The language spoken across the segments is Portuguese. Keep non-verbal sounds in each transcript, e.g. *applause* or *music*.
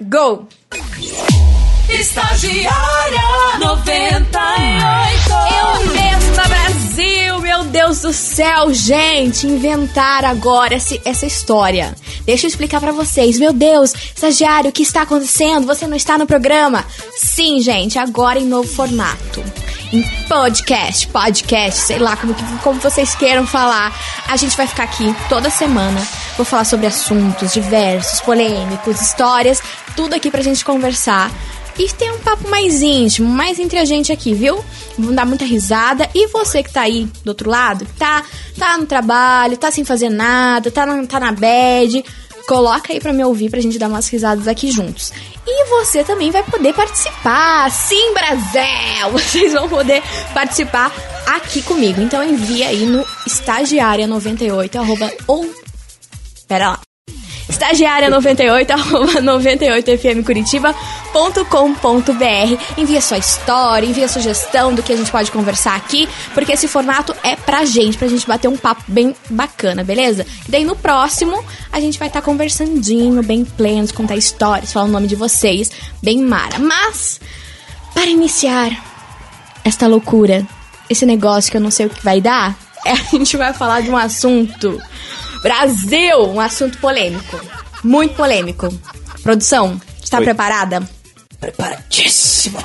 Go! Estagiária 98. Eu mesma, Brasil! Meu Deus do céu, gente! Inventar agora esse, essa história. Deixa eu explicar pra vocês. Meu Deus, estagiário, o que está acontecendo? Você não está no programa? Sim, gente, agora em novo formato. Podcast, podcast, sei lá como, como vocês queiram falar. A gente vai ficar aqui toda semana. Vou falar sobre assuntos diversos, polêmicos, histórias, tudo aqui pra gente conversar. E ter um papo mais íntimo, mais entre a gente aqui, viu? Vamos dar muita risada. E você que tá aí do outro lado, tá, tá no trabalho, tá sem fazer nada, tá na, tá na bed, coloca aí pra me ouvir pra gente dar umas risadas aqui juntos. E você também vai poder participar. Sim, Brasil! *laughs* Vocês vão poder participar aqui comigo. Então envia aí no estagiária98 arroba ou... Pera lá estagiária98 *laughs* arroba 98fmcuritiba.com.br Envia sua história, envia sugestão do que a gente pode conversar aqui, porque esse formato é pra gente, pra gente bater um papo bem bacana, beleza? E daí no próximo a gente vai estar conversandinho, bem plenos, contar histórias, falar o nome de vocês, bem mara. Mas, para iniciar esta loucura, esse negócio que eu não sei o que vai dar, é, *laughs* a gente vai falar de um assunto. Brasil! Um assunto polêmico. Muito polêmico. Produção, está Oi. preparada? Preparadíssimo. *laughs*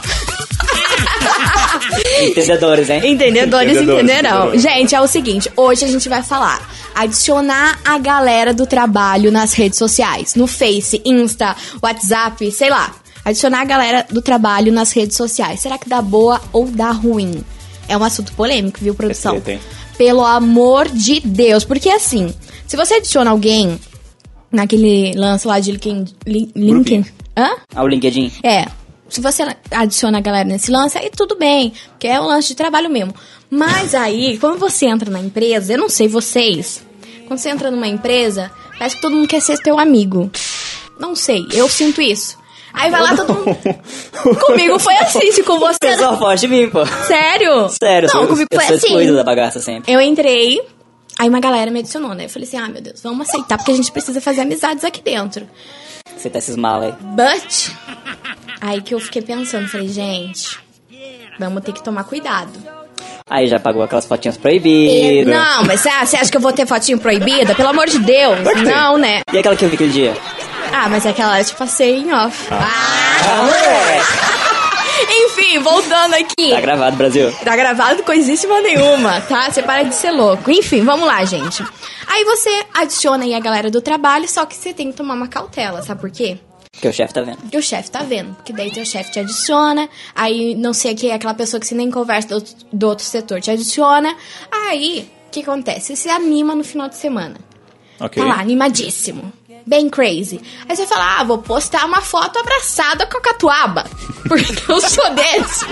Entendedores, hein? Entendedores Entendedores, entenderão. entendedores. Gente, é o seguinte, hoje a gente vai falar adicionar a galera do trabalho nas redes sociais, no Face, Insta, WhatsApp, sei lá. Adicionar a galera do trabalho nas redes sociais. Será que dá boa ou dá ruim? É um assunto polêmico, viu, produção? treta, hein? Pelo amor de Deus, porque assim, se você adiciona alguém naquele lance lá de LinkedIn, Lin- LinkedIn, hã? Ah, o LinkedIn. É. Se você adiciona a galera nesse lance, aí tudo bem, porque é um lance de trabalho mesmo. Mas aí, quando você entra na empresa, eu não sei vocês, quando você entra numa empresa, parece que todo mundo quer ser teu amigo. Não sei, eu sinto isso. Aí vai lá todo mundo. *laughs* Comigo foi assim, se com O você. pessoal foge de mim, pô. Sério? Sério, Não, comigo eu foi assim. da bagaça sempre. Eu entrei, aí uma galera me adicionou, né? Eu falei assim: ah, meu Deus, vamos aceitar, porque a gente precisa fazer amizades aqui dentro. Você tá esses mal aí. But, aí que eu fiquei pensando, falei, gente, vamos ter que tomar cuidado. Aí já pagou aquelas fotinhas proibidas. Não, mas você acha que eu vou ter fotinho proibida? Pelo amor de Deus, não, né? E aquela que eu vi aquele dia? Ah, mas é aquela eu te passei em off. Ah, moleque! *laughs* Enfim, voltando aqui. Tá gravado, Brasil. Tá gravado coisíssima nenhuma, tá? Você para de ser louco. Enfim, vamos lá, gente. Aí você adiciona aí a galera do trabalho, só que você tem que tomar uma cautela, sabe por quê? Porque o chefe tá vendo. Porque o chefe tá vendo. Porque daí teu chefe te adiciona. Aí não sei aqui, aquela pessoa que você nem conversa do, outro- do outro setor te adiciona. Aí, o que acontece? Você se anima no final de semana. Ok. Tá lá, animadíssimo. Bem crazy. Aí você fala, ah, vou postar uma foto abraçada com a catuaba. *laughs* Porque eu sou desses.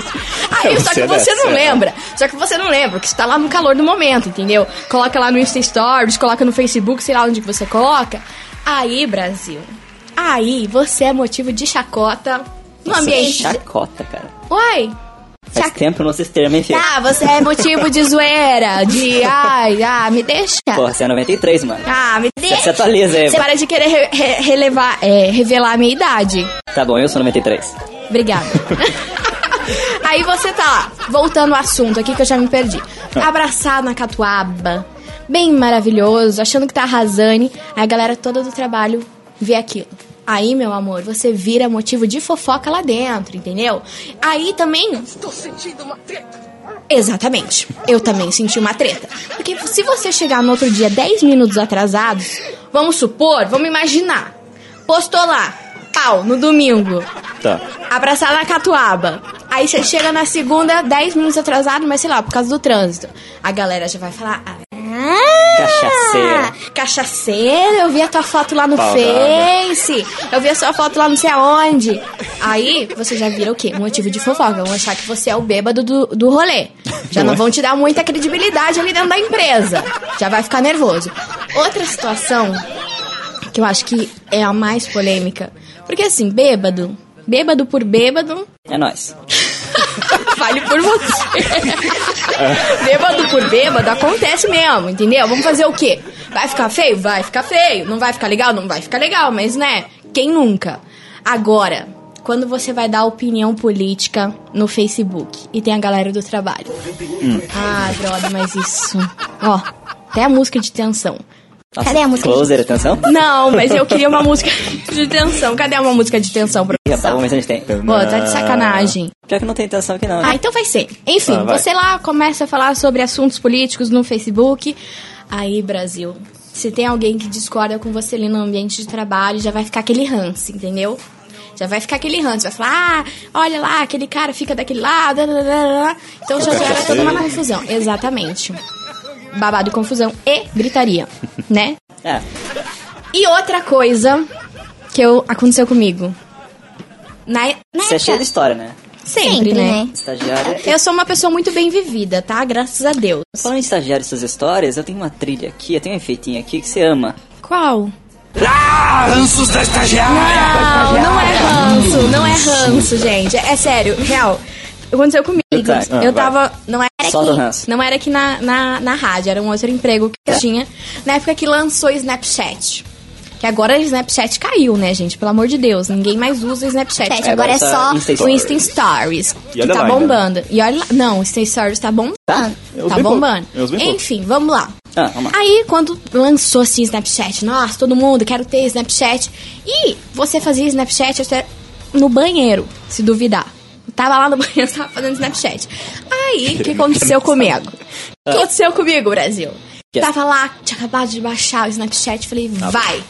Aí, só que é você não é. lembra. Só que você não lembra, que você tá lá no calor do momento, entendeu? Coloca lá no Insta Stories, coloca no Facebook, sei lá onde que você coloca. Aí, Brasil. Aí, você é motivo de chacota no Nossa, ambiente. chacota, cara. Oi. Faz Chac- tempo não termo, hein, filho? Tá, você é motivo de zoeira, de ai, ah, me deixa. Porra, você é 93, mano. Ah, me Você deixa. se atualiza aí. Você para de querer re- re- relevar, é, revelar a minha idade. Tá bom, eu sou 93. Obrigada. *laughs* Aí você tá lá, voltando ao assunto aqui que eu já me perdi. Abraçado na catuaba, bem maravilhoso, achando que tá arrasando. Aí a galera toda do trabalho vê aquilo. Aí, meu amor, você vira motivo de fofoca lá dentro, entendeu? Aí também. Estou sentindo uma treta. Exatamente. Eu também senti uma treta. Porque se você chegar no outro dia 10 minutos atrasados, vamos supor, vamos imaginar. Postou lá, pau, no domingo Tá. abraçar na catuaba. Aí você chega na segunda, 10 minutos atrasado, mas sei lá, por causa do trânsito. A galera já vai falar. Ah, Cachaceira. Cachaceira, eu vi a tua foto lá no Face. Eu vi a sua foto lá não sei aonde. Aí você já vira o quê? Motivo de fofoca. Vão achar que você é o bêbado do, do rolê. Já não vão te dar muita credibilidade ali dentro da empresa. Já vai ficar nervoso. Outra situação que eu acho que é a mais polêmica. Porque assim, bêbado, bêbado por bêbado, É nóis. *laughs* Fale por você. bêbado por bêbado acontece mesmo, entendeu? Vamos fazer o quê? Vai ficar feio? Vai ficar feio. Não vai ficar legal? Não vai ficar legal, mas né? Quem nunca? Agora, quando você vai dar opinião política no Facebook e tem a galera do trabalho. Ah, brother, mas isso. Ó, até a música de tensão. Nossa, Cadê a música? Closer, atenção. Não, mas eu queria uma *laughs* música de tensão. Cadê uma música de tensão pra ver se a gente tem. Pô, tá de sacanagem. Pior que não tem tensão aqui não. né? Ah, então vai ser. Enfim, Ah, vai. você lá começa a falar sobre assuntos políticos no Facebook. Aí, Brasil, se tem alguém que discorda com você ali no ambiente de trabalho, já vai ficar aquele ranço, entendeu? Já vai ficar aquele ranço, vai falar, ah, olha lá, aquele cara fica daquele lado, blá, blá, blá. então já gera toda uma confusão. Exatamente. Babado, confusão e gritaria, *laughs* né? É. E outra coisa que eu, aconteceu comigo. Na, na Você é cheio de história, né? sempre, Sempre, né? né? Estagiária. Eu sou uma pessoa muito bem vivida, tá? Graças a Deus. Falando em estagiário e suas histórias, eu tenho uma trilha aqui, eu tenho um efeitinho aqui que você ama. Qual? Ah, ranços da estagiária! Não, não é ranço, não é ranço, gente. É sério, real. Aconteceu comigo. Tá, ah, eu vai. tava. Não era o aqui. Não era aqui na, na, na rádio, era um outro emprego que eu tinha. Na época que lançou o Snapchat. Que agora o Snapchat caiu, né, gente? Pelo amor de Deus. Ninguém mais usa o Snapchat. Snapchat, agora é só Insta o. Insta Stories. E que tá bombando. E olha lá. Não, o Insta Stories tá bombando. Tá? Tá bombando. Pouco. Enfim, vamos lá. Ah, vamos lá. Aí, quando lançou assim Snapchat, nossa, todo mundo, quero ter Snapchat. E você fazia Snapchat até no banheiro, se duvidar. Tava lá no *laughs* banheiro, tava fazendo Snapchat. Aí, o que aconteceu comigo? O que aconteceu comigo, Brasil? Tava lá, tinha acabado de baixar o Snapchat, falei, vai.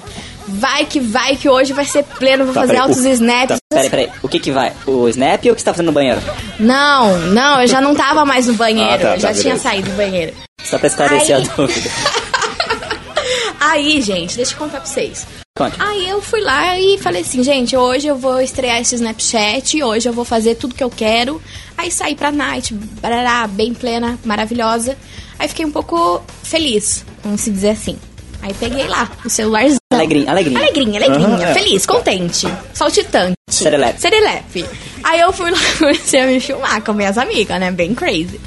Vai que vai, que hoje vai ser pleno, vou Tá, fazer peraí, altos o- snaps. Peraí, peraí. O que que vai? O Snap ou o que você tá fazendo no banheiro? Não, não, eu já não tava mais no banheiro, Ah, tá, eu já tá, tinha beleza. saído do banheiro. Só pra esclarecer Aí- a dúvida. *laughs* Aí, gente, deixa eu contar pra vocês. Conte. Aí eu fui lá e falei assim, gente, hoje eu vou estrear esse Snapchat, hoje eu vou fazer tudo que eu quero. Aí saí pra night, barará, bem plena, maravilhosa. Aí fiquei um pouco feliz, vamos se dizer assim. Aí peguei lá o celularzão. Alegrinha, alegrinha. Alegrinha, alegrinha, é. feliz, contente, saltitante. Serelepe. Serelepe. Aí eu fui lá *laughs* comecei a me filmar com minhas amigas, né? Bem crazy.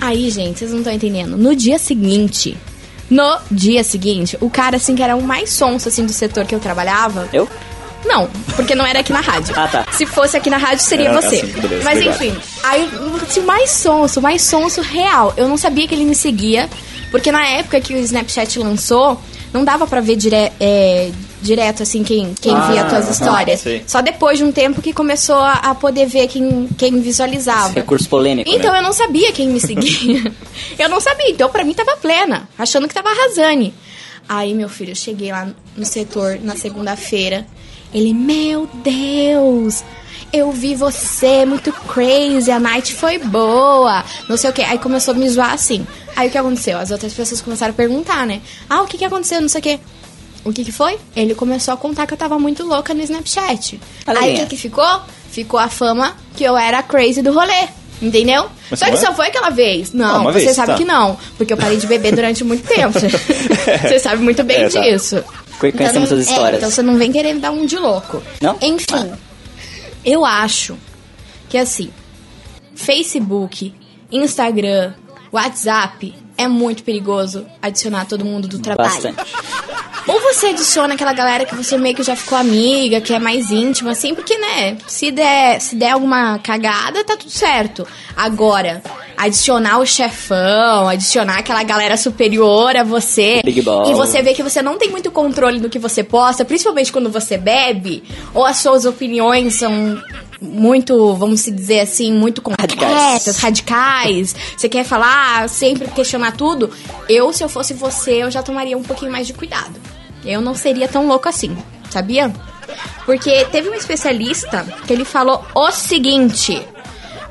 Aí, gente, vocês não estão entendendo. No dia seguinte, no dia seguinte, o cara, assim, que era o mais sonso, assim, do setor que eu trabalhava... Eu? Não, porque não era aqui na rádio. *laughs* Ah, tá. Se fosse aqui na rádio, seria Era você. assim, beleza, Mas obrigado. enfim, aí, assim, o mais sonso, mais sonso real. Eu não sabia que ele me seguia, porque na época que o Snapchat lançou, não dava pra ver dire é, direto, assim, quem, quem Ah, via as tuas histórias. sei. Só depois de um tempo que começou a, a poder ver quem, quem visualizava. Recurso polêmico, Então né? eu não sabia quem me seguia. *laughs* eu não sabia, então pra mim tava plena, achando que tava arrasando. Aí, meu filho, eu cheguei lá no setor na segunda-feira. Ele, meu Deus, eu vi você, muito crazy, a night foi boa, não sei o que. Aí começou a me zoar assim. Aí o que aconteceu? As outras pessoas começaram a perguntar, né? Ah, o que que aconteceu, não sei o que. O que que foi? Ele começou a contar que eu tava muito louca no Snapchat. Aí o que que ficou? Ficou a fama que eu era a crazy do rolê. Entendeu? Mas só que é? só foi aquela vez. Não, Ah, você vez, sabe tá. que não. Porque eu parei de beber durante muito *laughs* tempo. você sabe muito bem É, tá. disso. Conhecemos não- suas é, histórias. então você não vem querer me dar um de louco. Não? Enfim, eu acho que assim, Facebook, Instagram, WhatsApp é muito perigoso adicionar todo mundo do trabalho. Bastante. Ou você adiciona aquela galera que você meio que já ficou amiga, que é mais íntima, assim, porque, né, se der, se der alguma cagada, tá tudo certo. Agora, adicionar o chefão, adicionar aquela galera superior a você. Big. E você vê que você não tem muito controle do que você posta, principalmente quando você bebe, ou as suas opiniões são muito, vamos se dizer assim, muito concretas, radicais. Você quer falar, sempre questionar tudo. Eu, se eu fosse você, eu já tomaria um pouquinho mais de cuidado. Eu não seria tão louco assim, sabia? Porque teve um especialista que ele falou o seguinte: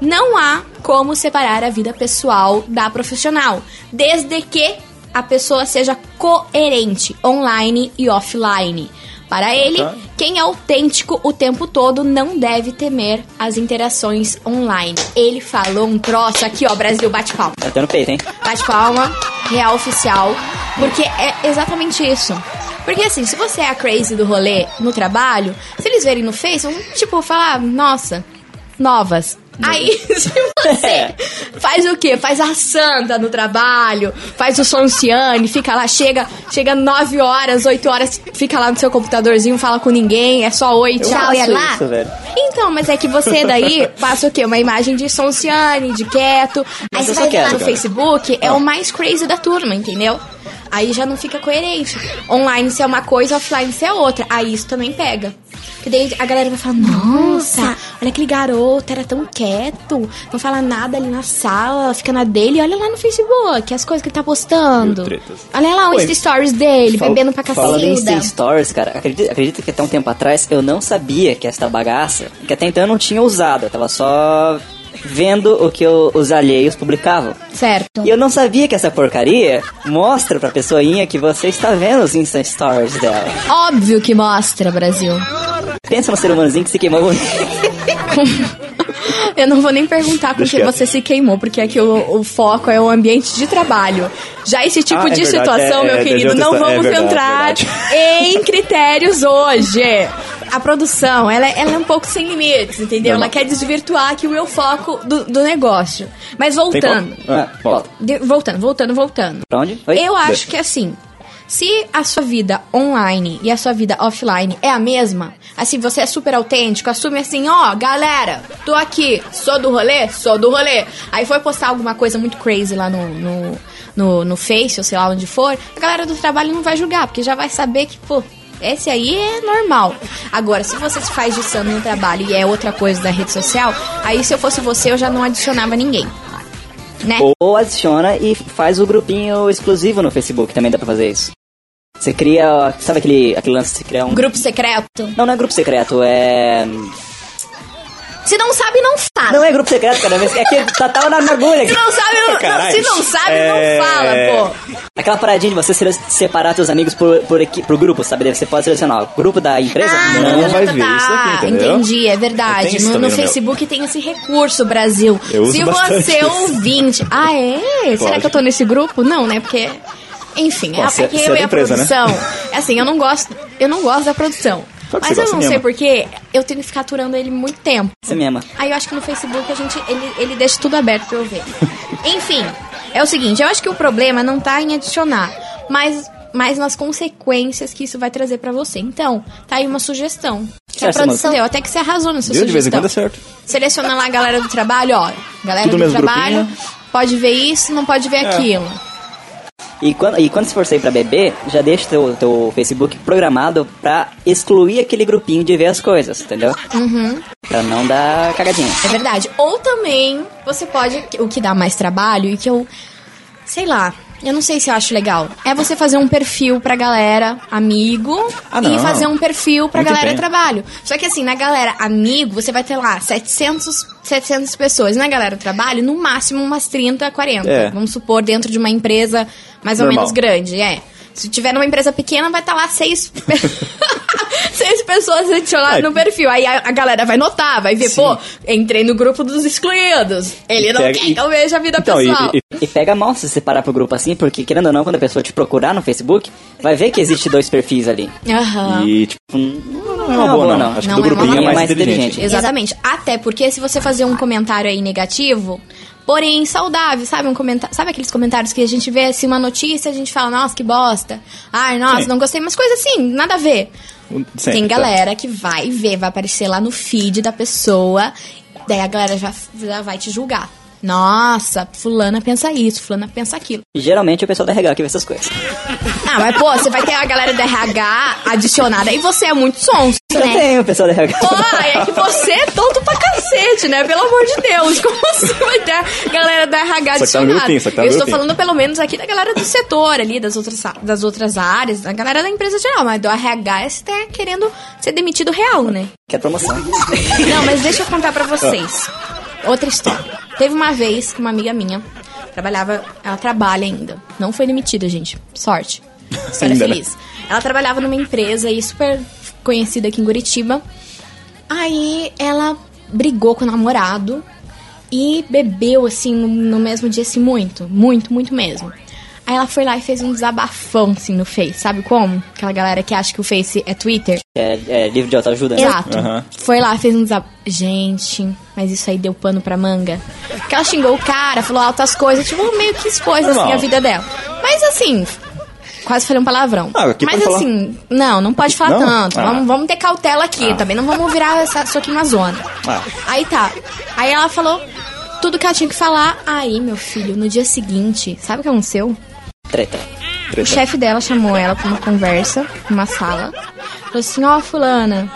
não há como separar a vida pessoal da profissional, desde que a pessoa seja coerente online e offline. Para ele, Tá. quem é autêntico o tempo todo não deve temer as interações online. Ele falou um troço aqui, ó, Brasil, bate palma. Tá tendo peito, hein? Bate palma, real oficial. Porque é exatamente isso. Porque assim, se você é a crazy do rolê no trabalho, se eles verem no Face, vão tipo falar, nossa, novas. Aí, *laughs* se você faz o quê? Faz a santa no trabalho, faz o sonciane, fica lá, chega, chega 9 horas, 8 horas, fica lá no seu computadorzinho, fala com ninguém, é só oi, tchau, e é lá. isso, velho. Então, mas é que você daí *laughs* passa o quê? Uma imagem de sonciane, de quieto. Aí você vai lá no cara. Facebook, é o mais crazy da turma, entendeu? Aí já não fica coerente. Online ser uma coisa, offline ser outra. Aí isso também pega. Porque daí a galera vai falar, nossa, olha aquele garoto, era tão quieto, não fala nada ali na sala, fica na dele, olha lá no Facebook, as coisas que ele tá postando. Olha lá o. Insta Stories dele, Fala- bebendo pra Falando em cacilda. Insta Stories, cara, acredita, acredita que até um tempo atrás eu não sabia que esta bagaça, que até então eu não tinha usado, eu tava só vendo o que o- os alheios publicavam. Certo. E eu não sabia que essa porcaria mostra pra pessoinha que você está vendo os Insta Stories dela. Óbvio que mostra, Brasil. Pensa no ser humanozinho que se queimou bonito. *laughs* Eu não vou nem perguntar com Deixa que quieto. você se queimou, porque aqui o, o foco é o ambiente de trabalho. Já esse tipo Ah, é de verdade, situação, é, meu é, querido, não é vamos verdade, entrar verdade. em critérios hoje. A produção, ela, ela é um pouco sem limites, entendeu? Normal. Ela quer desvirtuar aqui o meu foco do, do negócio. Mas voltando. Ah, volta. De- voltando, voltando, voltando. Pra onde? Oi? Eu acho que assim, se a sua vida online e a sua vida offline é a mesma, assim, você é super autêntico, assume assim, ó, galera, tô aqui, sou do rolê, sou do rolê. Aí foi postar alguma coisa muito crazy lá no, no, no, no Face, ou sei lá onde for, a galera do trabalho não vai julgar, porque já vai saber que, pô, esse aí é normal. Agora, se você se faz de sano no trabalho e é outra coisa da rede social, aí se eu fosse você, eu já não adicionava ninguém. Né? Ou adiciona e faz o grupinho exclusivo no Facebook, também dá pra fazer isso. Você cria, sabe aquele, aquele lance de criar um... Grupo secreto. Não, não é grupo secreto, é... Se não sabe, não fala. Não é grupo secreto, cara, é que tá, tava na mergulha aqui. Se não sabe, não, Caralho. se não sabe, É. não fala, pô. Aquela paradinha de você separar seus amigos por, por, equi- por grupo, sabe? Você pode selecionar o grupo da empresa. Ah, Não tá, vai tá, ver tá. isso daqui, entendeu? Entendi, é verdade. No, no no meu. Facebook tem esse recurso, Brasil. Eu uso Se você é isso. ouvinte. Ah, é? Será Pode. que eu tô nesse grupo? Não, né? Porque. Enfim, Bom, é, é é eu e a empresa, né? produção. É assim, eu não gosto. Eu não gosto da produção. Mas eu não sei porquê, eu tenho que ficar aturando ele muito tempo. Você mesma. Aí eu acho que no Facebook a gente ele, ele deixa tudo aberto pra eu ver. *laughs* Enfim, é o seguinte, eu acho que o problema não tá em adicionar, mas mas nas consequências que isso vai trazer pra você. Então, tá aí uma sugestão. Que a Certo, produção moça. deu, até que você arrasou na sua Viu? De vez em sugestão. quando é certo. Seleciona lá a galera do trabalho, ó. Galera Tudo do trabalho, grupinho. pode ver isso, não pode ver É. aquilo. E quando, e quando você for sair pra beber, já deixa teu, teu Facebook programado pra excluir aquele grupinho de ver as coisas, entendeu? Uhum. Pra não dar cagadinha. É verdade. Ou também você pode. O que dá mais trabalho e que eu. Sei lá. Eu não sei se eu acho legal. É você fazer um perfil pra galera amigo Ah, e fazer um perfil pra Muito galera bem. trabalho. Só que assim, na galera amigo, você vai ter lá 700, 700 pessoas. Na galera trabalho, no máximo umas 30, 40. É. Vamos supor, dentro de uma empresa mais ou Normal. menos grande. É. Se tiver numa empresa pequena, vai estar lá seis. *laughs* seis pessoas adicionadas Ai. no perfil. Aí a, a galera vai notar, vai ver, Sim. pô, entrei no grupo dos excluídos. Ele não Pega- quer que eu veja a vida Então, e- pessoal. e- E pega mal se você separar pro grupo assim, porque querendo ou não, quando a pessoa te procurar no Facebook, vai ver que existe dois perfis ali. Aham. E, tipo, não é uma boa, não. Acho que Não do é uma grupinho é boa. mais, Mais inteligente. inteligente. Exatamente. Até porque se você fazer um comentário aí negativo, porém saudável, sabe? Um comentário, sabe aqueles comentários que a gente vê assim uma notícia, a gente fala, nossa, que bosta. Ai, nossa, Sim. não gostei, mas coisa assim, nada a ver. Sempre, Tem tá. galera que vai ver, vai aparecer lá no feed da pessoa, daí a galera já, já vai te julgar. Nossa, fulana pensa isso, fulana pensa aquilo. E geralmente é o pessoal da RH que vê essas coisas. Ah, mas pô, você vai ter a galera da RH adicionada e você é muito sonso, Eu né? tenho o pessoal da RH. Pô, é que você é tonto pra cacete, né? Pelo amor de Deus. Como você vai ter a galera da RH Só que tá adicionada? grupinho, só que tá no Eu estou falando pelo menos aqui da galera do setor ali, das outras, das outras áreas, da galera da empresa geral, mas do RH você tá querendo ser demitido real, né? Que é promoção. Não, mas deixa eu contar pra vocês. Outra história. Teve uma vez que uma amiga minha trabalhava, ela trabalha ainda. Não foi demitida, gente. Sorte. *laughs* Ainda, né? feliz. Ela trabalhava numa empresa aí super conhecida aqui em Curitiba. Aí ela brigou com o namorado e bebeu assim no, no mesmo dia assim muito, muito, muito mesmo. Aí ela foi lá e fez um desabafão, assim, no Face. Sabe como? Aquela galera que acha que o Face é Twitter. É, é livro de autoajuda, né? Exato. Aham. Foi lá, fez um desabafo. Gente, mas isso aí deu pano pra manga. Porque ela xingou o cara, falou altas coisas, tipo, meio que expôs, assim, Normal. a vida dela. Mas assim, quase falei um palavrão. Ah, aqui mas pode falar. assim, não, não pode falar Não? tanto. Ah. Vamos, vamos ter cautela aqui, também não vamos virar essa, isso aqui uma zona. Ah. Aí tá. Aí ela falou tudo que ela tinha que falar. Aí, meu filho, no dia seguinte, sabe o que aconteceu? Treta. O Treta. chefe dela chamou ela pra uma conversa, numa sala. Falou assim, ó, fulana,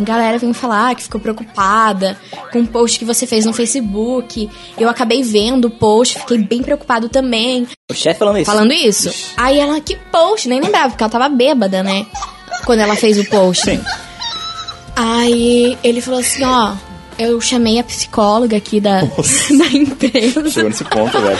a galera veio falar que ficou preocupada com o post que você fez no Facebook. Eu acabei vendo o post, fiquei bem preocupado também. O chefe falando isso. Falando isso. Aí ela, que post? Nem lembrava, porque ela tava bêbada, né? Quando ela fez o post. Sim. Aí ele falou assim, ó, eu chamei a psicóloga aqui da, *laughs* da empresa. Chegou nesse ponto, velho.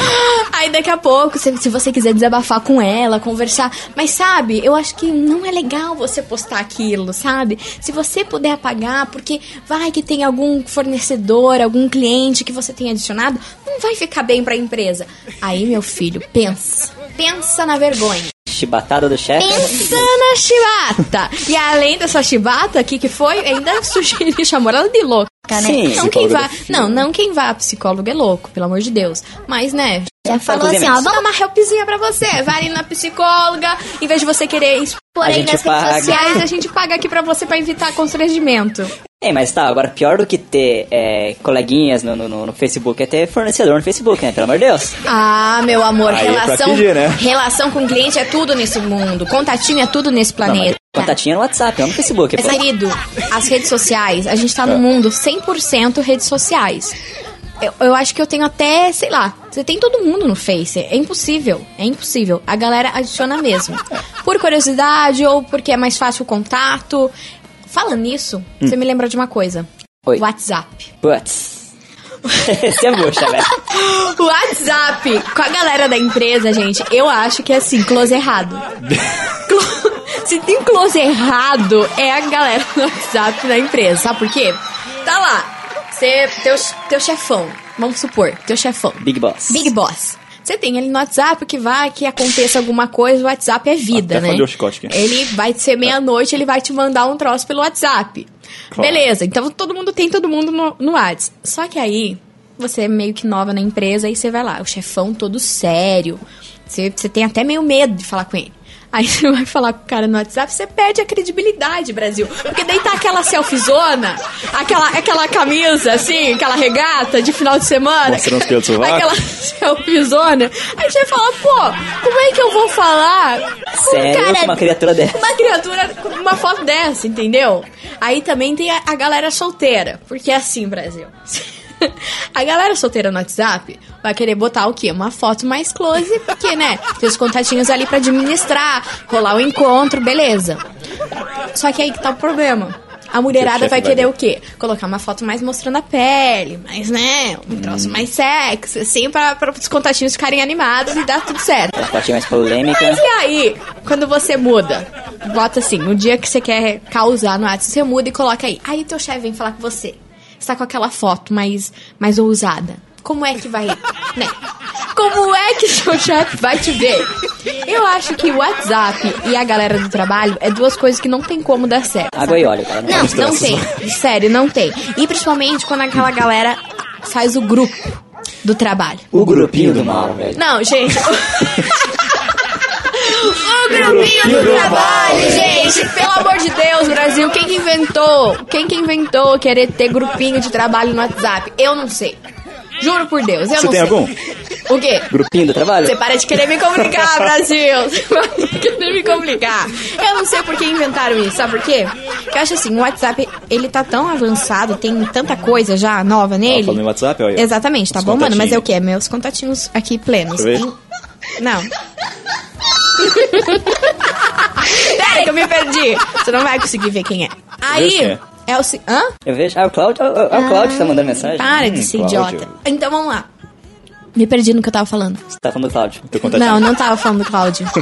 Aí daqui a pouco, se, se você quiser desabafar com ela, conversar. Mas sabe, eu acho que não é legal você postar aquilo, sabe? Se você puder apagar, porque vai que tem algum fornecedor, algum cliente que você tenha adicionado, não vai ficar bem pra empresa. Aí, meu filho, pensa. Pensa na vergonha. Chibatada do chefe. Pensa na chibata. E além dessa chibata aqui que foi, ainda sugeriu, *laughs* chamou ela de louca, né? Sim, não quem vá, não, não quem vá psicólogo é louco, pelo amor de Deus. Mas, né, já falou assim, ó, vamos dar uma helpzinha pra você. Vai na psicóloga, em vez de você querer expor A aí gente nas paga. redes sociais, a gente paga aqui pra você pra evitar constrangimento. Ei, mas tá, agora pior do que ter é, coleguinhas no, no, no Facebook é ter fornecedor no Facebook, né? Pelo amor de Deus. Ah, meu amor, Aí é relação, pedir, né? relação com cliente é tudo nesse mundo. Contatinho é tudo nesse Não, planeta. contatinho no WhatsApp, não no Facebook. Mas, pô. querido, as redes sociais, a gente tá É. num mundo 100% redes sociais. Eu, eu acho que eu tenho até, sei lá, você tem todo mundo no Face. É impossível, é impossível. A galera adiciona mesmo. Por curiosidade ou porque é mais fácil o contato. Falando nisso, Hum. você me lembrou de uma coisa. Oi. WhatsApp. Você *laughs* é bucha, velho. *laughs* WhatsApp com a galera da empresa, gente, eu acho que é assim, close errado. *laughs* Clo- Se tem close errado, é a galera do WhatsApp da empresa. Sabe por quê? Tá lá, você, teu, teu chefão, vamos supor, teu chefão. Big Boss. Big Boss. Você tem ele no WhatsApp que vai, que aconteça alguma coisa, o WhatsApp é vida, Até né? o chicote aqui. Ele vai ser meia-noite, ele vai te mandar um troço pelo WhatsApp. Claro. Beleza, então todo mundo tem todo mundo no, no WhatsApp. Só que aí, você é meio que nova na empresa, aí você vai lá, o chefão todo sério. Você, você tem até meio medo de falar com ele. Aí você vai falar com o cara no WhatsApp, você perde a credibilidade, Brasil. Porque daí tá aquela selfiezona, aquela, aquela camisa, assim, aquela regata de final de semana. Aquela selfiezona. Aí você fala, pô, como é que eu vou falar com um Sério, cara com uma criatura dessa? uma criatura com uma foto dessa, entendeu? Aí também tem a, a galera solteira. Porque é assim, Brasil. *laughs* A galera solteira no WhatsApp vai querer botar o quê? Uma foto mais close, porque, né? Tem os contatinhos ali pra administrar, rolar o encontro, beleza. Só que aí que tá o problema. A mulherada vai vai querer ver. o quê? Colocar uma foto mais mostrando a pele, mais, né? Um troço mais sexy, assim, pra, pra os contatinhos ficarem animados e dar tudo certo. A fotinha mais polêmica. Mas e aí, quando você muda? Bota assim, no dia que você quer causar no WhatsApp, você muda e coloca aí. Aí teu chefe vem falar com você. Você tá com aquela foto mais, mais ousada. Como é que vai, né? Como é que seu chefe vai te ver? Eu acho que o WhatsApp e a galera do trabalho é duas coisas que não tem como dar certo. Água e óleo, cara. Não, não tem. Sério, não tem. E principalmente quando aquela galera faz o grupo do trabalho. O grupinho do mal, velho. Não, gente. *laughs* o grupinho do trabalho, gente. Pelo amor de Deus, Brasil. Quem que inventou? Quem que inventou querer ter grupinho de trabalho no WhatsApp? Eu não sei. Juro por Deus, eu Você não tem sei. algum? O quê? Grupinho do trabalho? Você para de querer me complicar, *laughs* Brasil! Você para de querer me complicar. Eu não sei por que inventaram isso, sabe por quê? Porque eu acho assim, o WhatsApp, ele tá tão avançado, tem tanta coisa já nova nele. falando em WhatsApp, olha. Exatamente, tá Os bombando, mas é o quê? Meus contatinhos aqui plenos. Deixa eu ver. Não. *laughs* *laughs* Pera que eu me perdi. Você não vai conseguir ver quem é. Aí, é. o... Hã? Eu vejo. Ah, o Cláudio. É o- é o Cláudio que tá mandando mensagem. Para de Hum, ser Cláudio. idiota. Então vamos lá. Me perdi no que eu tava falando. Você tá falando do Cláudio. Não, não tava falando do Cláudio. *laughs*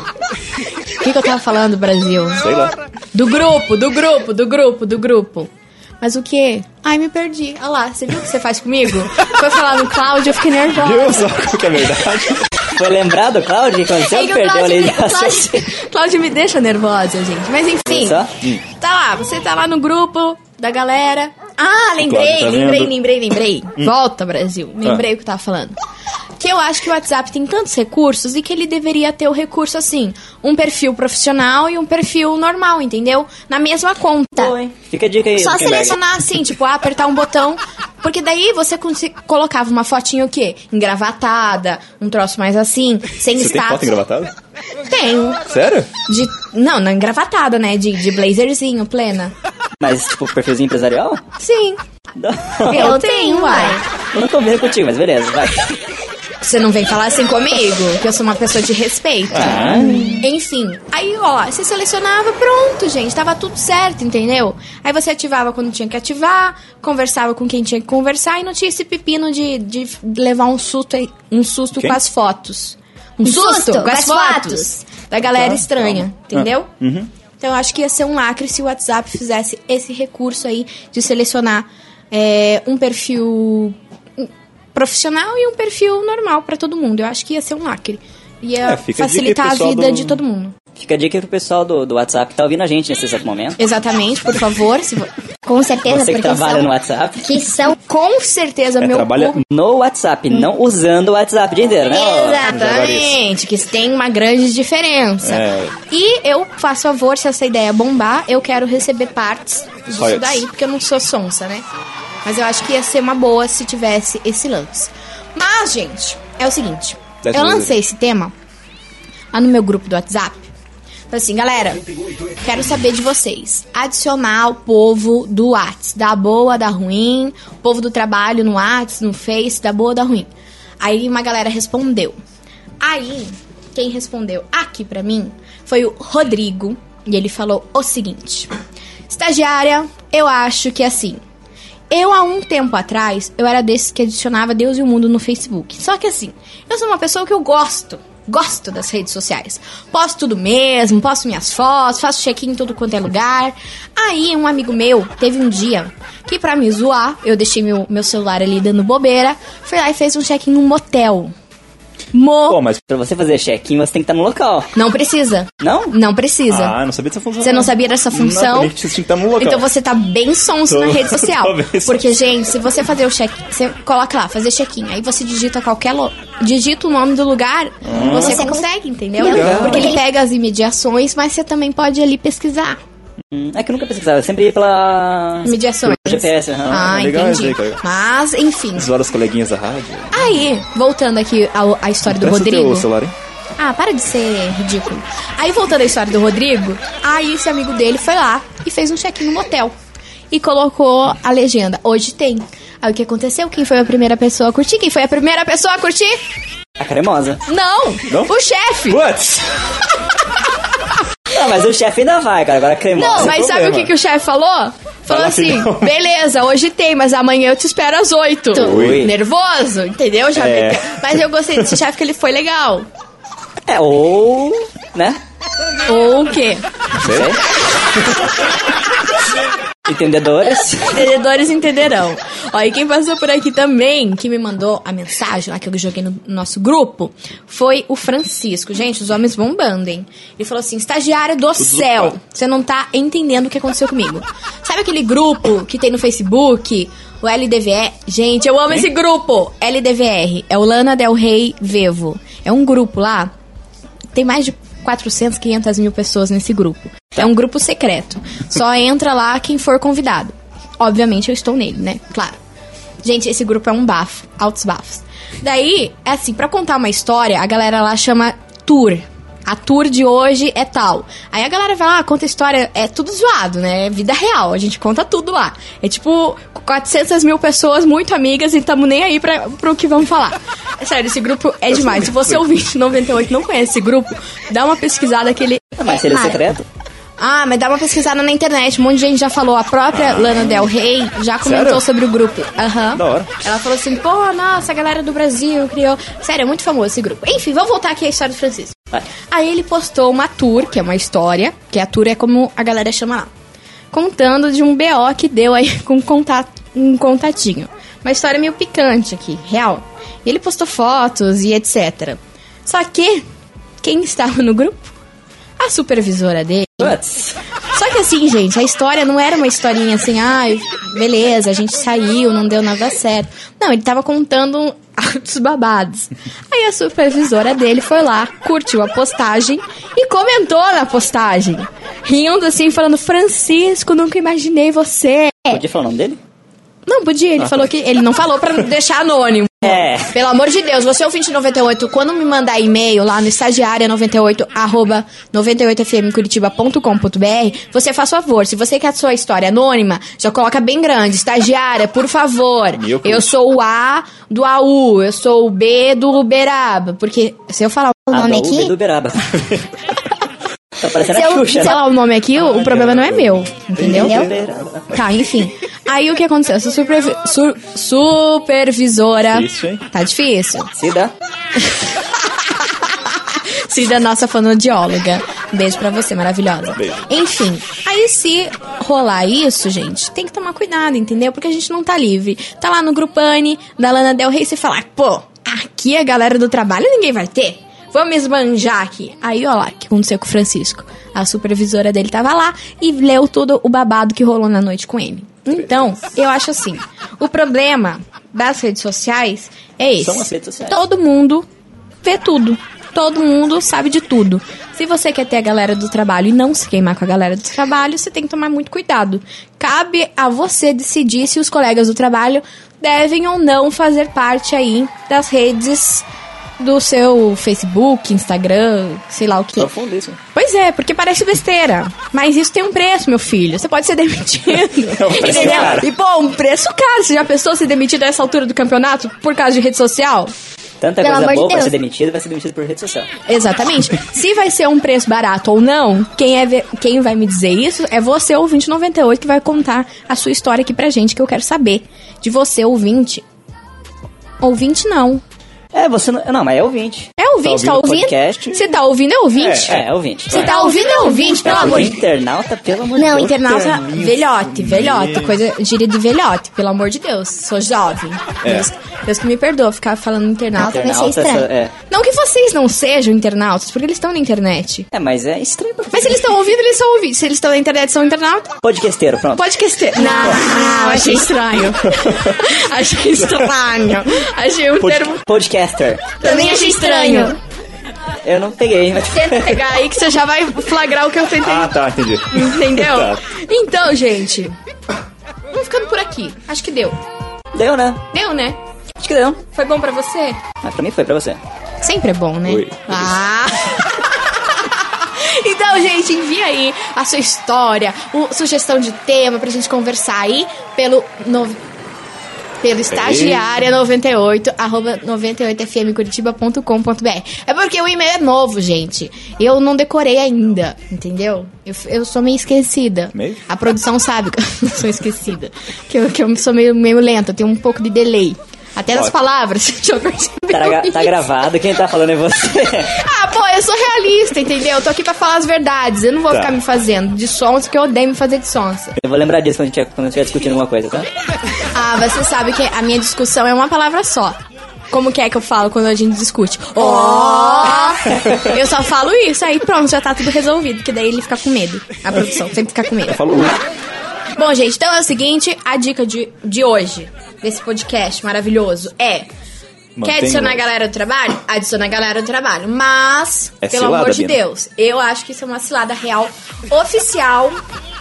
O que, que eu tava falando, Brasil? Sei lá. Do grupo, do grupo, do grupo, do grupo. Mas o quê? Ai, me perdi. Olha lá, você viu o que você faz comigo? Foi falar no Cláudio, eu fiquei nervosa. Viu só que é verdade? Foi lembrado, Cláudio, que aconteceu? É que o Perdeu a lei me, de Cláudio. *laughs* Cláudio me deixa nervosa, gente. Mas enfim, Só? tá lá, você tá lá no grupo da galera. Ah, lembrei, tá lembrei, lembrei, lembrei. Volta, Brasil. Lembrei o que eu tava falando. Que eu acho que o WhatsApp tem tantos recursos e que ele deveria ter o recurso assim, um perfil profissional e um perfil normal, entendeu? Na mesma conta. Oi. Fica a dica aí, Só selecionar assim, tipo, ah, apertar um botão. Porque daí você colocava uma fotinha o quê? Engravatada, um troço mais assim, sem Você tem foto status. engravatada? Tenho. Sério? De, não, não engravatada, né? De, de blazerzinho, plena. Mas, tipo, perfilzinho empresarial? Sim. Não. Eu *laughs* tenho, uai. Eu não combino contigo, mas beleza, vai. Você não vem falar assim comigo, que eu sou uma pessoa de respeito. Ah. Enfim, aí, ó, você selecionava, pronto, gente, tava tudo certo, entendeu? Aí você ativava quando tinha que ativar, conversava com quem tinha que conversar e não tinha esse pepino de, de levar um susto, aí- um susto Quem? com as fotos. Um, susto com com as as fotos. fotos. Da galera Tá, estranha, entendeu? Uhum. Então eu acho que ia ser um lacre se o WhatsApp fizesse esse recurso aí de selecionar é, um perfil profissional e um perfil normal pra todo mundo. Eu acho que ia ser um lacre. Ia É, a dica facilitar a pessoal vida do- de todo mundo. Fica a dica pro pessoal do, do WhatsApp que tá ouvindo a gente nesse exato momento. Exatamente, por favor. Se vo- Com certeza, Você que trabalha são, no WhatsApp. que são Com certeza, É, meu trabalha- público- No WhatsApp, não usando o WhatsApp o dia inteiro, né? Exatamente, que tem uma grande diferença. É. E eu faço favor, se essa ideia bombar, eu quero receber partes disso daí, porque eu não sou sonsa, né? Mas eu acho que ia ser uma boa se tivesse esse lance. Mas, gente, é o seguinte. Dez eu lancei esse tema lá no meu grupo do WhatsApp. Falei assim, galera, quero saber de vocês. Adicionar o povo do Whats, da boa, da ruim, o povo do trabalho no Whats, no Face, da boa, da ruim. Aí uma galera respondeu. Aí, quem respondeu aqui pra mim foi o Rodrigo, e ele falou o seguinte: Estagiária, eu acho que é assim. Eu, há um tempo atrás, eu era desses que adicionava Deus e o Mundo no Facebook. Só que assim, eu sou uma pessoa que eu gosto. Gosto das redes sociais. Posto tudo mesmo, posto minhas fotos, faço check-in em tudo quanto é lugar. Aí, um amigo meu teve um dia que, pra me zoar, eu deixei meu, meu celular ali dando bobeira, foi lá e fez um check-in num motel. Mo. Pô, mas... Pra você fazer check-in, você tem que estar no local. Não precisa. Não? Não precisa. Ah, não sabia dessa função. Você não sabia dessa função? Não, você tinha que estar no local. Então você tá bem sonso Tô- na rede *laughs* social. Porque, gente, se você fazer o check, você coloca lá, fazer check-in, aí você digita qualquer lo... digita o nome do lugar, você, Você consegue, entendeu? Legal. Porque ele pega as imediações, mas você também pode ali pesquisar. Hum, É que eu nunca pesquisava, eu sempre ia pela... Imediações. pelo GPS, aham. Ah, legal entendi. aí, cara. Mas, enfim. Zoar as coleguinhas da rádio. Aí, voltando aqui ao, à história do Presta Rodrigo. teu celular, hein? Ah, para de ser ridículo. Aí, voltando à história do Rodrigo, aí esse amigo dele foi lá e fez um check-in no motel. E colocou a legenda, hoje tem. Aí o que aconteceu? Quem foi a primeira pessoa a curtir? Quem foi a primeira pessoa a curtir? A cremosa. Não! Não? O chefe! Putz! Não, mas o chefe ainda vai, cara. Agora cremosa. Não, mas sabe o que, que o chefe falou? Falou Fala assim, beleza, hoje tem, mas amanhã eu te espero às oito. Ui. Nervoso, entendeu? Já É. Mas eu gostei desse chefe que ele foi legal. É, ou... Né? Ou o quê? Sei. *laughs* Entendedores. *laughs* Entendedores entenderão. Ó, e quem passou por aqui também, que me mandou a mensagem lá que eu joguei no nosso grupo, foi o Francisco. Gente, os homens bombando, hein? Ele falou assim: estagiário do céu, zoado. você não tá entendendo o que aconteceu comigo. Sabe aquele grupo que tem no Facebook? O LDVR. Gente, eu amo esse grupo! LDVR. É o Lana Del Rey Vevo. É um grupo lá. Tem mais de 400, 500 mil pessoas nesse grupo. É um grupo secreto. Só entra lá quem for convidado. Obviamente eu estou nele, né? Claro. Gente, esse grupo é um bafo. Altos bafos. Daí, é assim, pra contar uma história, a galera lá chama tour. A tour de hoje é tal. Aí a galera vai lá, conta história, é tudo zoado, né? É vida real, a gente conta tudo lá. É tipo 400 mil pessoas muito amigas e tamo nem aí pra, pro que vamos falar. É sério, esse grupo é demais. Se você ouvinte 98 não conhece esse grupo, dá uma pesquisada que ele Mas seria Mara. secreto? ah, mas dá uma pesquisada na internet. Um monte de gente já falou. A própria Lana Del Rey já comentou Sério? sobre o grupo. Aham. Da hora. Ela falou assim, pô, nossa, a galera do Brasil criou. Sério, é muito famoso esse grupo. Enfim, vamos voltar aqui à história do Francisco. Aí ele postou uma tour, que é uma história, que a tour é como a galera chama lá. Contando de um BO que deu aí *laughs* com um, contato, um contatinho. Uma história meio picante aqui, real. E ele postou fotos e etc. Só que, quem estava no grupo? A supervisora dele. Putz. Só que assim, gente, a história não era uma historinha assim, ai, beleza, a gente saiu, não deu nada certo. Não, ele tava contando altos babados. Aí a supervisora dele foi lá, curtiu a postagem e comentou na postagem. Rindo assim, falando, Francisco, nunca imaginei você. Podia falar o nome dele? Não, podia, ele falou que. Ele não falou pra deixar anônimo. É. Pelo amor de Deus, você ouvinte 98, quando me mandar e-mail lá no estagiária98 arroba 98fmcuritiba.com.br, você faz favor, se você quer a sua história anônima, já coloca bem grande, estagiária, por favor. Meu Eu sou o A do AU, eu sou o B do Uberaba, porque se eu falar o nome do aqui, do Uberaba. *laughs* tá parecendo se a eu Xuxa. né? falar o nome aqui, o problema não é meu, entendeu? Tá, enfim. Aí o que aconteceu? Essa supervi- su- supervisora. Difícil, hein? Tá difícil. Cida. *laughs* Cida, nossa fonoaudióloga. Beijo pra você, maravilhosa. Beijo. Enfim, aí se rolar isso, gente, tem que tomar cuidado, entendeu? Porque a gente não tá livre. Tá lá no Grupane da Lana Del Rey, você fala, pô, aqui a galera do trabalho ninguém vai ter. Vamos esbanjar aqui. Aí, ó lá, o que aconteceu com o Francisco. A supervisora dele tava lá e leu todo o babado que rolou na noite com ele. Então, eu acho assim, o problema das redes sociais é esse. São as redes sociais. Todo mundo vê tudo. Todo mundo sabe de tudo. Se você quer ter a galera do trabalho e não se queimar com a galera do trabalho, você tem que tomar muito cuidado. Cabe a você decidir se os colegas do trabalho devem ou não fazer parte aí das redes do seu Facebook, Instagram, sei lá o que. Profundíssimo. Pois é, porque parece besteira. Mas isso tem um preço, meu filho. Você pode ser *laughs* demitido. É um preço entendeu? caro. E, pô, um preço caro. Você já pensou ser demitido a essa altura do campeonato por causa de rede social? Tanta Pelo coisa de boa pra Deus. ser demitido, vai ser demitido por rede social. Exatamente. Se vai ser um preço barato ou não, quem, é quem vai me dizer isso é você, ouvinte 98, que vai contar a sua história aqui pra gente, que eu quero saber. De você, ouvinte. Ouvinte não. É, você não. Não, mas é ouvinte. É ouvinte, tá ouvindo ouvindo? podcast? Se tá ouvindo, é ouvinte. É, é ouvinte. Se tá ouvindo, é ouvinte, pelo amor de Internauta, pelo amor de Não, Deus. internauta, terninho velhote, velhota, coisa gíria de velhote, pelo amor de Deus, sou jovem. É. Deus, Deus que me perdoa ficar falando internauta, vai ser Internauta, estranho. essa- é. Não que vocês não sejam internautas, porque eles estão na internet. É, mas é estranho. pra- Mas se eles estão ouvindo, eles são ouvintes. Se eles estão na internet, são internautas. Podcasteiro, pronto. Pode quester. Não, não, achei estranho. *laughs* achei estranho. Achei um Pod- termo. Podcaster. Também achei estranho. Eu não peguei, mas. Tenta pegar aí que você já vai flagrar o que eu tentei. Ah, tá, entendi. Entendeu? Tá. Então, gente. Vamos ficando por aqui. Acho que deu. Deu, né? Deu, né? Acho que deu. Foi bom pra você? Mas pra mim foi, pra você. Sempre é bom, né? Foi. Ah! *laughs* Então, gente, envia aí a sua história, o- sugestão de tema pra gente conversar aí pelo no, pelo estagiária 98 arroba 98fmcuritiba.com.br. É porque o e-mail é novo, gente. Eu não decorei ainda, entendeu? Eu, eu sou meio esquecida. Meio? A produção sabe que eu *laughs* sou esquecida. Que eu, que eu sou meio, meio lenta, eu tenho um pouco de delay. Até nas Ótimo. palavras, *laughs* já percebeu Tá, tá gravado, quem tá falando é você. *laughs* Ah, eu sou realista, entendeu? Eu tô aqui pra falar as verdades. Eu não vou Tá. ficar me fazendo de sons, que eu odeio me fazer de sons. Eu vou lembrar disso quando a gente estiver discutindo alguma coisa, tá? Ah, você sabe que a minha discussão é uma palavra só. Como que é que eu falo quando a gente discute? Ó! eu só falo isso, aí pronto, já tá tudo resolvido. Que daí ele fica com medo. A produção sempre fica com medo. Falou. Bom, gente, então é o seguinte: a dica de, de hoje, desse podcast maravilhoso, é. Mantém Quer adicionar a galera do trabalho? Adiciona a galera do trabalho. Mas, É pelo cilada, amor de Bina? Deus, eu acho que isso é uma cilada real oficial.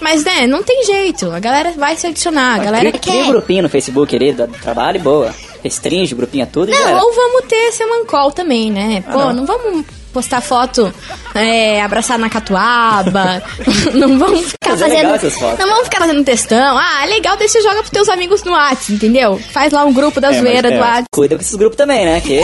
Mas, né, não tem jeito. A galera vai se adicionar. A galera Cria, cria um quer. grupinho no Facebook ali, do trabalho e boa. Restringe o grupinho a tudo e Não, era. ou vamos ter semancol também, né? Pô, não. não. vamos postar foto é, abraçar na catuaba. *laughs* não vamos ficar Mas é fazendo. fotos. Não vamos ficar fazendo textão. Ah, é legal, daí você joga pros teus amigos no WhatsApp, entendeu? Faz lá um grupo da É, zoeira é. do WhatsApp. Cuida com esses grupos também, né? Que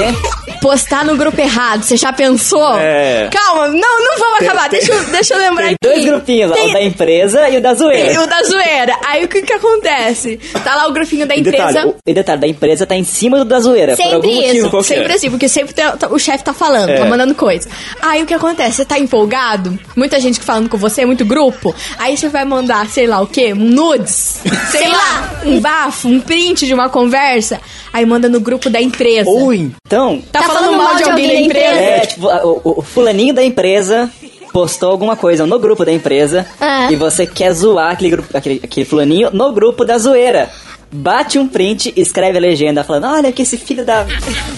Postar no grupo errado, você já pensou? É. Calma, não, não vamos acabar. tem- Deixa, eu- deixa eu lembrar aqui. dois grupinhos, Tem- o da empresa e o da E zoeira. o da zoeira. Aí o que que acontece? Tá lá o grupinho da E empresa. detalhe, o- E detalhe, da empresa tá em cima do da zoeira. Sempre motivo. isso, é? sempre assim, porque sempre tem- o chefe tá falando, É. tá mandando coisa. Depois. Aí o que acontece? Você tá empolgado, muita gente falando com você, muito grupo. Aí você vai mandar, sei lá o quê? Um nudes, *laughs* sei lá, um bafo, um print de uma conversa. Aí manda no grupo da empresa. Ou então, Tá, falando, mal de alguém, da empresa? é, tipo, o, o fulaninho da empresa postou alguma coisa no grupo da empresa Ah. e você quer zoar aquele, grupo, aquele, aquele fulaninho no grupo da zoeira. Bate um print, escreve a legenda falando, olha que esse filho da...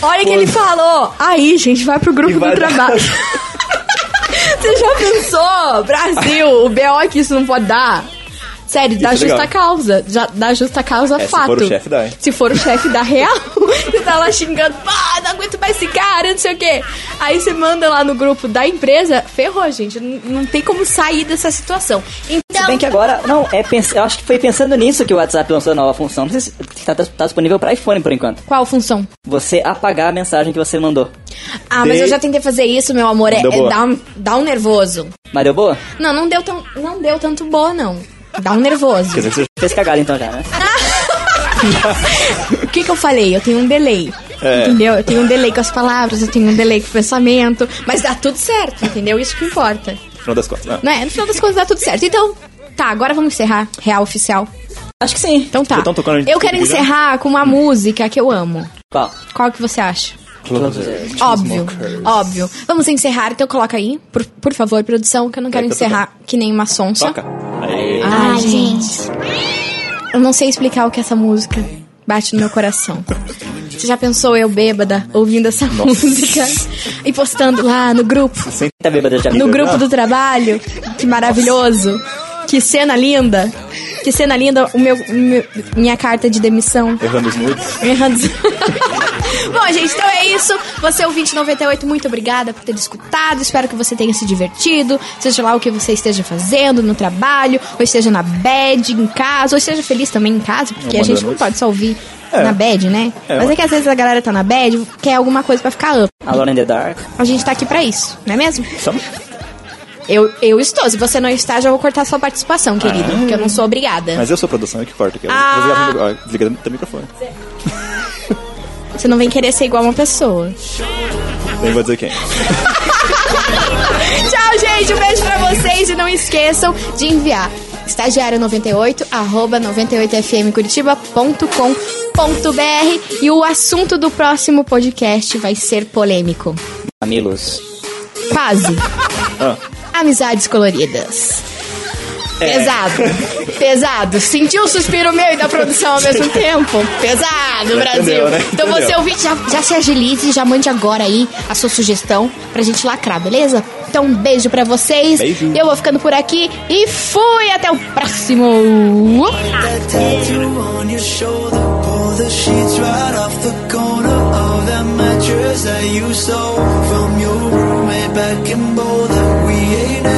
Olha o que ele falou. Aí, gente, vai pro grupo vai do trabalho. *laughs* Você já pensou? Brasil, o BO que isso não pode dar. Sério, dá Isso é justa legal. causa. Já dá justa causa É, se fato. for o chefe, dá, hein? Se for o chefe da real, você *laughs* tá lá xingando, pá, não aguento mais esse não sei o quê. Aí você manda lá no grupo da empresa, ferrou, gente. Não, não tem como sair dessa situação. Se Então, bem que agora, não, é pens- eu acho que foi pensando nisso que o WhatsApp lançou a nova função. Não sei se tá, tá- tá disponível pra iPhone por enquanto. qual função? Você apagar a mensagem que você mandou. Ah, mas Dei- eu já tentei fazer isso, meu amor. É, é dá, um, dá um nervoso. Mas deu boa? Não, não deu, tão, não deu tanto boa, não. Dá um nervoso. Quer dizer você Fez cagada então já, né? *laughs* O que que eu falei? Eu tenho um delay. É. Entendeu? Eu tenho um delay com as palavras, eu tenho um delay com o pensamento. Mas dá tudo certo, entendeu? Isso que importa. no final das contas. Ah, Não é? No final das contas dá tudo certo. Então, tá, agora vamos encerrar. Real oficial. Acho que sim. Então tá. Já tão tocando Eu quero já? encerrar com uma música que eu amo. Qual? Qual que você acha? Closer. Óbvio, óbvio. Vamos encerrar, então coloca aí, por, por favor, produção, que eu não quero tá encerrar que nem uma sonsa. Toca. Aí. Ai, gente. Eu não sei explicar o que essa música bate no meu coração. Você já pensou eu bêbada ouvindo essa música e postando lá no grupo, Sem tá bêbada já. no grupo do trabalho? Que maravilhoso. Que cena linda. Que cena linda, o meu, o meu- minha carta de demissão. Errando os nudes. Errando. *laughs* Bom, gente, então é isso. Você, ouvinte 98, muito obrigada por ter escutado. Espero que você tenha se divertido. Seja lá o que você esteja fazendo no trabalho, ou esteja na bed, em casa, ou esteja feliz também em casa, porque Ou a gente não pode só ouvir É. na bed, né? É, Mas é que às vezes a galera tá na bed, quer alguma coisa pra ficar up. Alone in the Dark. A gente tá aqui pra isso, não é mesmo? Estamos? Eu, eu estou. Se você não está, já vou cortar sua participação, querido, porque eu não sou obrigada. Mas eu sou produção, eu que corto aqui. Ah. O- Desliga teu microfone. Você não vem querer ser igual uma pessoa. Nem vou dizer quem. *laughs* Tchau, gente. Um beijo pra vocês e não esqueçam de enviar estagiário98 arroba 98fmcuritiba.com.br e o assunto do próximo podcast vai ser polêmico. Mamilos. Quase. Ah, Amizades coloridas. Pesado. Pesado. Sentiu o suspiro meu e da produção ao mesmo tempo? Pesado, Brasil. entendeu, né? Então você ouvinte, já, já se agilize, já mande agora aí a sua sugestão pra gente lacrar, beleza? Então um beijo pra vocês. Beijo. Eu vou ficando por aqui e fui até o próximo. That created.